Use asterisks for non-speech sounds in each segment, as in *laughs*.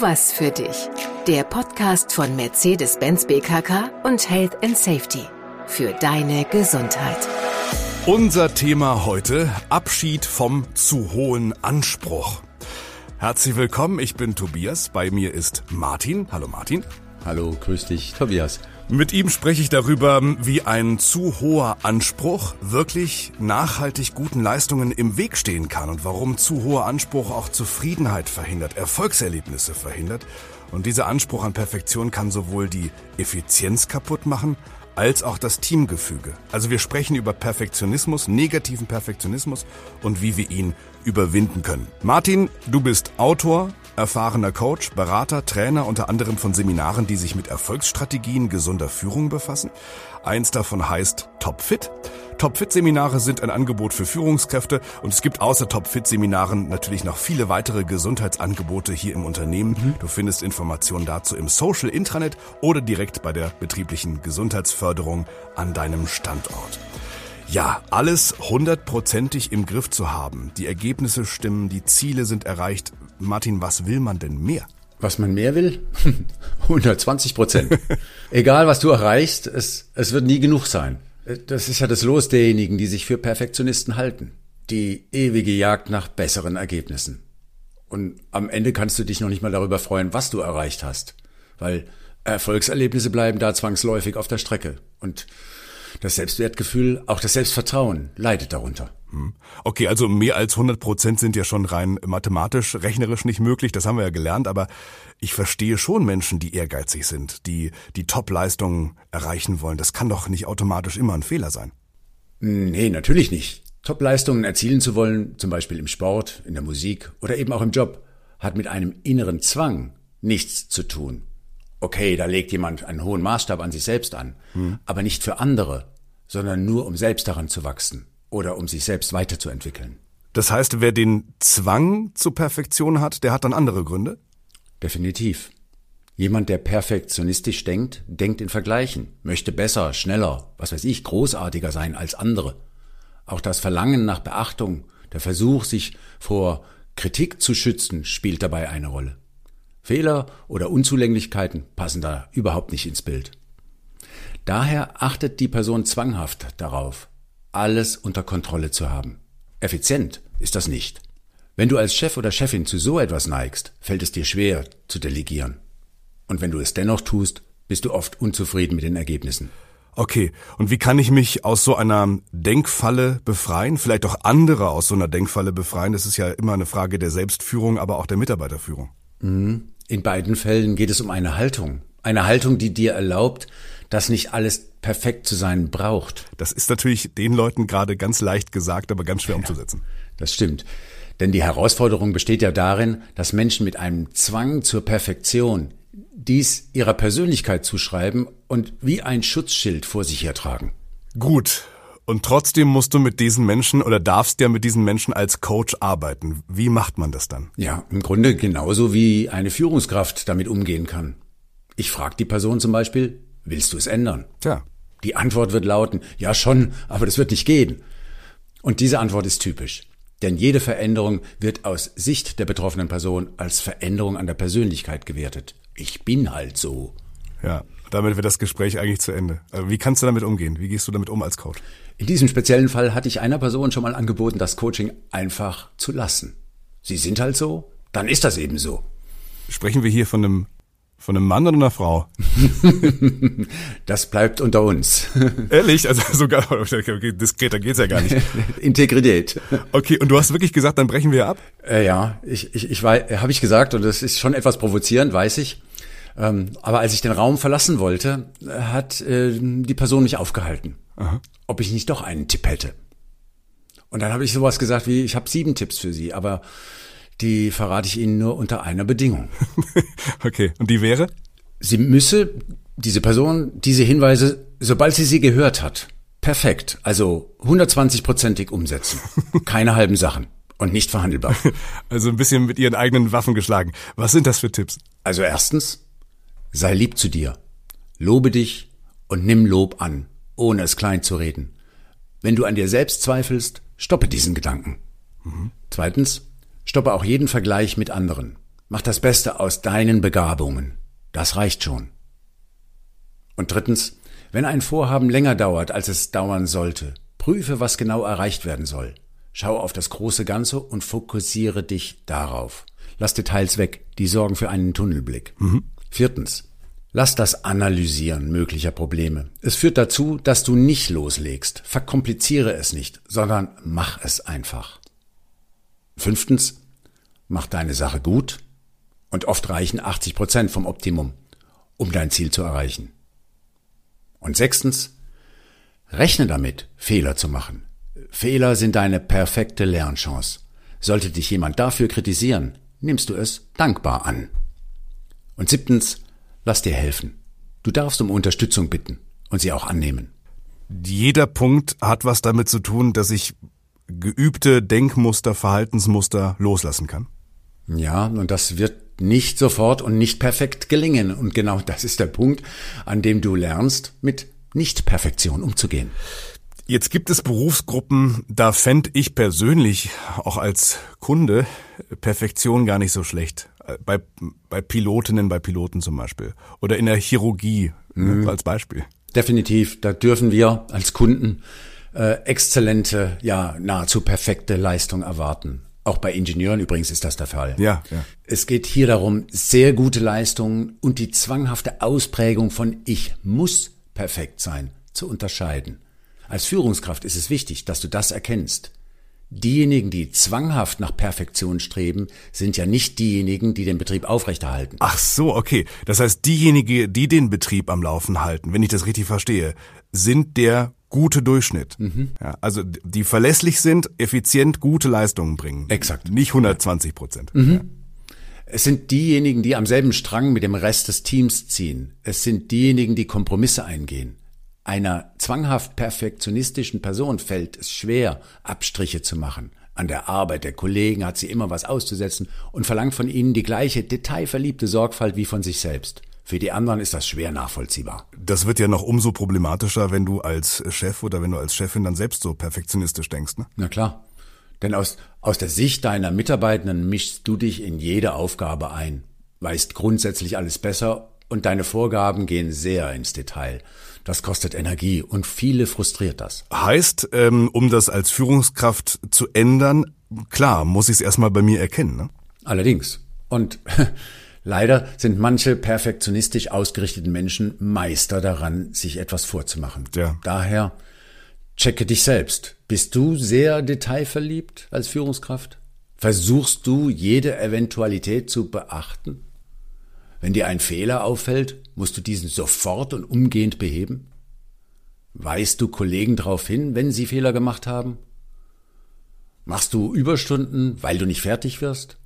Was für dich. Der Podcast von Mercedes-Benz BKK und Health and Safety. Für deine Gesundheit. Unser Thema heute, Abschied vom zu hohen Anspruch. Herzlich willkommen, ich bin Tobias, bei mir ist Martin. Hallo Martin. Hallo, grüß dich, Tobias. Mit ihm spreche ich darüber, wie ein zu hoher Anspruch wirklich nachhaltig guten Leistungen im Weg stehen kann und warum zu hoher Anspruch auch Zufriedenheit verhindert, Erfolgserlebnisse verhindert. Und dieser Anspruch an Perfektion kann sowohl die Effizienz kaputt machen, als auch das Teamgefüge. Also wir sprechen über Perfektionismus, negativen Perfektionismus und wie wir ihn überwinden können. Martin, du bist Autor, erfahrener Coach, Berater, Trainer unter anderem von Seminaren, die sich mit Erfolgsstrategien gesunder Führung befassen. Eins davon heißt Topfit. Topfit-Seminare sind ein Angebot für Führungskräfte und es gibt außer Topfit-Seminaren natürlich noch viele weitere Gesundheitsangebote hier im Unternehmen. Mhm. Du findest Informationen dazu im Social Intranet oder direkt bei der betrieblichen Gesundheitsförderung an deinem Standort. Ja, alles hundertprozentig im Griff zu haben. Die Ergebnisse stimmen, die Ziele sind erreicht. Martin, was will man denn mehr? Was man mehr will? *laughs* 120 Prozent. *laughs* Egal, was du erreichst, es, es wird nie genug sein. Das ist ja das Los derjenigen, die sich für Perfektionisten halten. Die ewige Jagd nach besseren Ergebnissen. Und am Ende kannst du dich noch nicht mal darüber freuen, was du erreicht hast. Weil Erfolgserlebnisse bleiben da zwangsläufig auf der Strecke. Und das Selbstwertgefühl, auch das Selbstvertrauen leidet darunter. Hm. Okay, also mehr als 100 Prozent sind ja schon rein mathematisch, rechnerisch nicht möglich, das haben wir ja gelernt, aber ich verstehe schon Menschen, die ehrgeizig sind, die die Top-Leistungen erreichen wollen. Das kann doch nicht automatisch immer ein Fehler sein. Nee, natürlich nicht. Top-Leistungen erzielen zu wollen, zum Beispiel im Sport, in der Musik oder eben auch im Job, hat mit einem inneren Zwang nichts zu tun okay, da legt jemand einen hohen Maßstab an sich selbst an, hm. aber nicht für andere, sondern nur um selbst daran zu wachsen oder um sich selbst weiterzuentwickeln. Das heißt, wer den Zwang zur Perfektion hat, der hat dann andere Gründe? Definitiv. Jemand, der perfektionistisch denkt, denkt in Vergleichen, möchte besser, schneller, was weiß ich, großartiger sein als andere. Auch das Verlangen nach Beachtung, der Versuch, sich vor Kritik zu schützen, spielt dabei eine Rolle. Fehler oder Unzulänglichkeiten passen da überhaupt nicht ins Bild. Daher achtet die Person zwanghaft darauf, alles unter Kontrolle zu haben. Effizient ist das nicht. Wenn du als Chef oder Chefin zu so etwas neigst, fällt es dir schwer zu delegieren. Und wenn du es dennoch tust, bist du oft unzufrieden mit den Ergebnissen. Okay, und wie kann ich mich aus so einer Denkfalle befreien? Vielleicht auch andere aus so einer Denkfalle befreien? Das ist ja immer eine Frage der Selbstführung, aber auch der Mitarbeiterführung. Mhm. In beiden Fällen geht es um eine Haltung. Eine Haltung, die dir erlaubt, dass nicht alles perfekt zu sein braucht. Das ist natürlich den Leuten gerade ganz leicht gesagt, aber ganz schwer ja, umzusetzen. Das stimmt. Denn die Herausforderung besteht ja darin, dass Menschen mit einem Zwang zur Perfektion dies ihrer Persönlichkeit zuschreiben und wie ein Schutzschild vor sich hertragen. Gut, und trotzdem musst du mit diesen Menschen oder darfst ja mit diesen Menschen als Coach arbeiten. Wie macht man das dann? Ja, im Grunde genauso wie eine Führungskraft damit umgehen kann. Ich frage die Person zum Beispiel, willst du es ändern? Tja. Die Antwort wird lauten, ja schon, aber das wird nicht gehen. Und diese Antwort ist typisch. Denn jede Veränderung wird aus Sicht der betroffenen Person als Veränderung an der Persönlichkeit gewertet. Ich bin halt so. Ja, damit wird das Gespräch eigentlich zu Ende. Also wie kannst du damit umgehen? Wie gehst du damit um als Coach? In diesem speziellen Fall hatte ich einer Person schon mal angeboten, das Coaching einfach zu lassen. Sie sind halt so, dann ist das eben so. Sprechen wir hier von einem von einem Mann oder einer Frau? *laughs* das bleibt unter uns. *laughs* Ehrlich? Also sogar diskreter geht's ja gar nicht. *laughs* Integrität. Okay, und du hast wirklich gesagt, dann brechen wir ab? Äh, ja, ich, ich, ich habe ich gesagt, und das ist schon etwas provozierend, weiß ich. Ähm, aber als ich den Raum verlassen wollte, hat äh, die Person mich aufgehalten. Aha. ob ich nicht doch einen Tipp hätte. Und dann habe ich sowas gesagt wie, ich habe sieben Tipps für Sie, aber die verrate ich Ihnen nur unter einer Bedingung. *laughs* okay, und die wäre? Sie müsse, diese Person, diese Hinweise, sobald sie sie gehört hat, perfekt, also 120-prozentig umsetzen. *laughs* Keine halben Sachen und nicht verhandelbar. *laughs* Also ein bisschen mit ihren eigenen Waffen geschlagen. Was sind das für Tipps? Also erstens, sei lieb zu dir. Lobe dich und nimm Lob an ohne es klein zu reden. Wenn du an dir selbst zweifelst, stoppe diesen Gedanken. Mhm. Zweitens, stoppe auch jeden Vergleich mit anderen. Mach das Beste aus deinen Begabungen. Das reicht schon. Und drittens, wenn ein Vorhaben länger dauert, als es dauern sollte, prüfe, was genau erreicht werden soll. Schau auf das große Ganze und fokussiere dich darauf. Lass Details weg, die sorgen für einen Tunnelblick. Mhm. Viertens, lass das Analysieren möglicher Probleme. Es führt dazu, dass du nicht loslegst. Verkompliziere es nicht, sondern mach es einfach. Fünftens, mach deine Sache gut und oft reichen 80 Prozent vom Optimum, um dein Ziel zu erreichen. Und sechstens, rechne damit, Fehler zu machen. Fehler sind deine perfekte Lernchance. Sollte dich jemand dafür kritisieren, nimmst du es dankbar an. Und siebtens, lass dir helfen. Du darfst um Unterstützung bitten und sie auch annehmen. Jeder Punkt hat was damit zu tun, dass ich geübte Denkmuster, Verhaltensmuster loslassen kann. Ja, und das wird nicht sofort und nicht perfekt gelingen. Und genau das ist der Punkt, an dem du lernst, mit Nicht-Perfektion umzugehen. Jetzt gibt es Berufsgruppen, da fände ich persönlich, auch als Kunde, Perfektion gar nicht so schlecht. Bei, bei Pilotinnen, bei Piloten zum Beispiel. Oder in der Chirurgie mhm. als Beispiel. Definitiv, da dürfen wir als Kunden äh, exzellente, ja, nahezu perfekte Leistung erwarten. Auch bei Ingenieuren übrigens ist das der Fall. Ja, ja. Es geht hier darum, sehr gute Leistungen und die zwanghafte Ausprägung von ich muss perfekt sein zu unterscheiden. Als Führungskraft ist es wichtig, dass du das erkennst. Diejenigen, die zwanghaft nach Perfektion streben, sind ja nicht diejenigen, die den Betrieb aufrechterhalten. Ach so, okay. Das heißt, diejenigen, die den Betrieb am Laufen halten, wenn ich das richtig verstehe, sind der gute Durchschnitt. Mhm. Ja, also die verlässlich sind, effizient gute Leistungen bringen. Exakt. Nicht 120 Prozent. Mhm. Ja. Es sind diejenigen, die am selben Strang mit dem Rest des Teams ziehen. Es sind diejenigen, die Kompromisse eingehen. Einer zwanghaft perfektionistischen Person fällt es schwer, Abstriche zu machen. An der Arbeit der Kollegen hat sie immer was auszusetzen und verlangt von ihnen die gleiche detailverliebte Sorgfalt wie von sich selbst. Für die anderen ist das schwer nachvollziehbar. Das wird ja noch umso problematischer, wenn du als Chef oder wenn du als Chefin dann selbst so perfektionistisch denkst, ne? Na klar. Denn aus, aus der Sicht deiner Mitarbeitenden mischst du dich in jede Aufgabe ein, weißt grundsätzlich alles besser und deine Vorgaben gehen sehr ins Detail. Das kostet Energie und viele frustriert das. Heißt, ähm, um das als Führungskraft zu ändern, klar, muss ich es erstmal bei mir erkennen. Ne? Allerdings. Und *laughs* Leider sind manche perfektionistisch ausgerichteten Menschen Meister daran, sich etwas vorzumachen. Ja. Daher checke dich selbst. Bist du sehr detailverliebt als Führungskraft? Versuchst du jede Eventualität zu beachten? Wenn dir ein Fehler auffällt, musst du diesen sofort und umgehend beheben? Weist du Kollegen darauf hin, wenn sie Fehler gemacht haben? Machst du Überstunden, weil du nicht fertig wirst?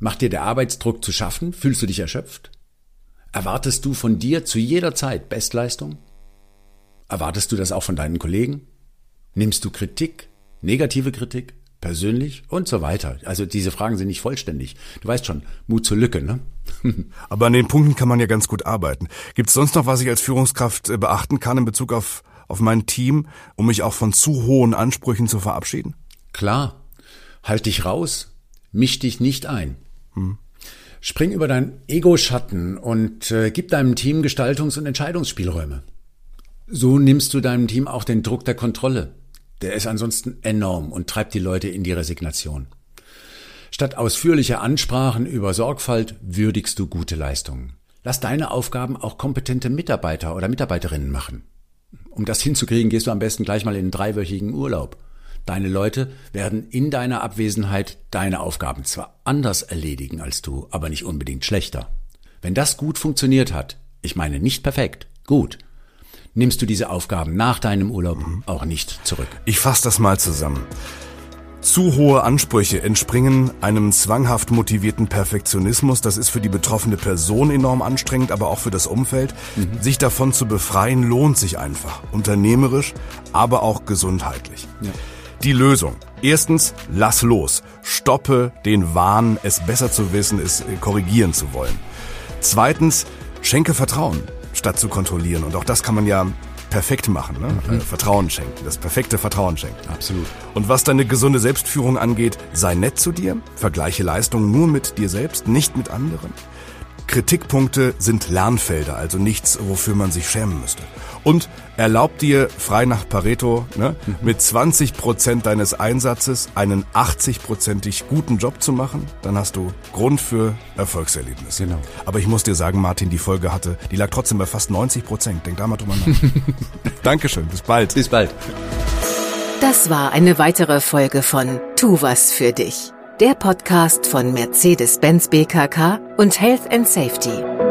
Macht dir der Arbeitsdruck zu schaffen? Fühlst du dich erschöpft? Erwartest du von dir zu jeder Zeit Bestleistung? Erwartest du das auch von deinen Kollegen? Nimmst du Kritik, negative Kritik, persönlich und so weiter? Also diese Fragen sind nicht vollständig. Du weißt schon, Mut zur Lücke, ne? *laughs* Aber an den Punkten kann man ja ganz gut arbeiten. Gibt es sonst noch, was ich als Führungskraft äh, beachten kann in Bezug auf, auf mein Team, um mich auch von zu hohen Ansprüchen zu verabschieden? Klar. Halt dich raus. Misch dich nicht ein. Hm. Spring über dein Ego-Schatten und äh, gib deinem Team Gestaltungs- und Entscheidungsspielräume. So nimmst du deinem Team auch den Druck der Kontrolle. Der ist ansonsten enorm und treibt die Leute in die Resignation. Statt ausführlicher Ansprachen über Sorgfalt würdigst du gute Leistungen. Lass deine Aufgaben auch kompetente Mitarbeiter oder Mitarbeiterinnen machen. Um das hinzukriegen, gehst du am besten gleich mal in einen dreiwöchigen Urlaub. Deine Leute werden in deiner Abwesenheit deine Aufgaben zwar anders erledigen als du, aber nicht unbedingt schlechter. Wenn das gut funktioniert hat, ich meine nicht perfekt, gut, nimmst du diese Aufgaben nach deinem Urlaub mhm. auch nicht zurück. Ich fasse das mal zusammen. Zu hohe Ansprüche entspringen einem zwanghaft motivierten Perfektionismus. Das ist für die betroffene Person enorm anstrengend, aber auch für das Umfeld. Mhm. Sich davon zu befreien lohnt sich einfach. Unternehmerisch, aber auch gesundheitlich. Ja. Die Lösung. Erstens, lass los. Stoppe den Wahn, es besser zu wissen, es korrigieren zu wollen. Zweitens, schenke Vertrauen, statt zu kontrollieren. Und auch das kann man ja perfekt machen, ne? Mhm. Vertrauen schenken, das perfekte Vertrauen schenken. Absolut. Und was deine gesunde Selbstführung angeht, sei nett zu dir, vergleiche Leistungen nur mit dir selbst, nicht mit anderen. Kritikpunkte sind Lernfelder, also nichts, wofür man sich schämen müsste. Und erlaub dir, frei nach Pareto, ne, mhm. mit 20 Prozent deines Einsatzes einen 80-prozentig guten Job zu machen, dann hast du Grund für Erfolgserlebnisse. Genau. Aber ich muss dir sagen, Martin, die Folge hatte, die lag trotzdem bei fast 90 Prozent. Denk da mal drüber nach. *laughs* Dankeschön, bis bald. Bis bald. Das war eine weitere Folge von Tu was für dich der Podcast von Mercedes-Benz BKK und Health and Safety.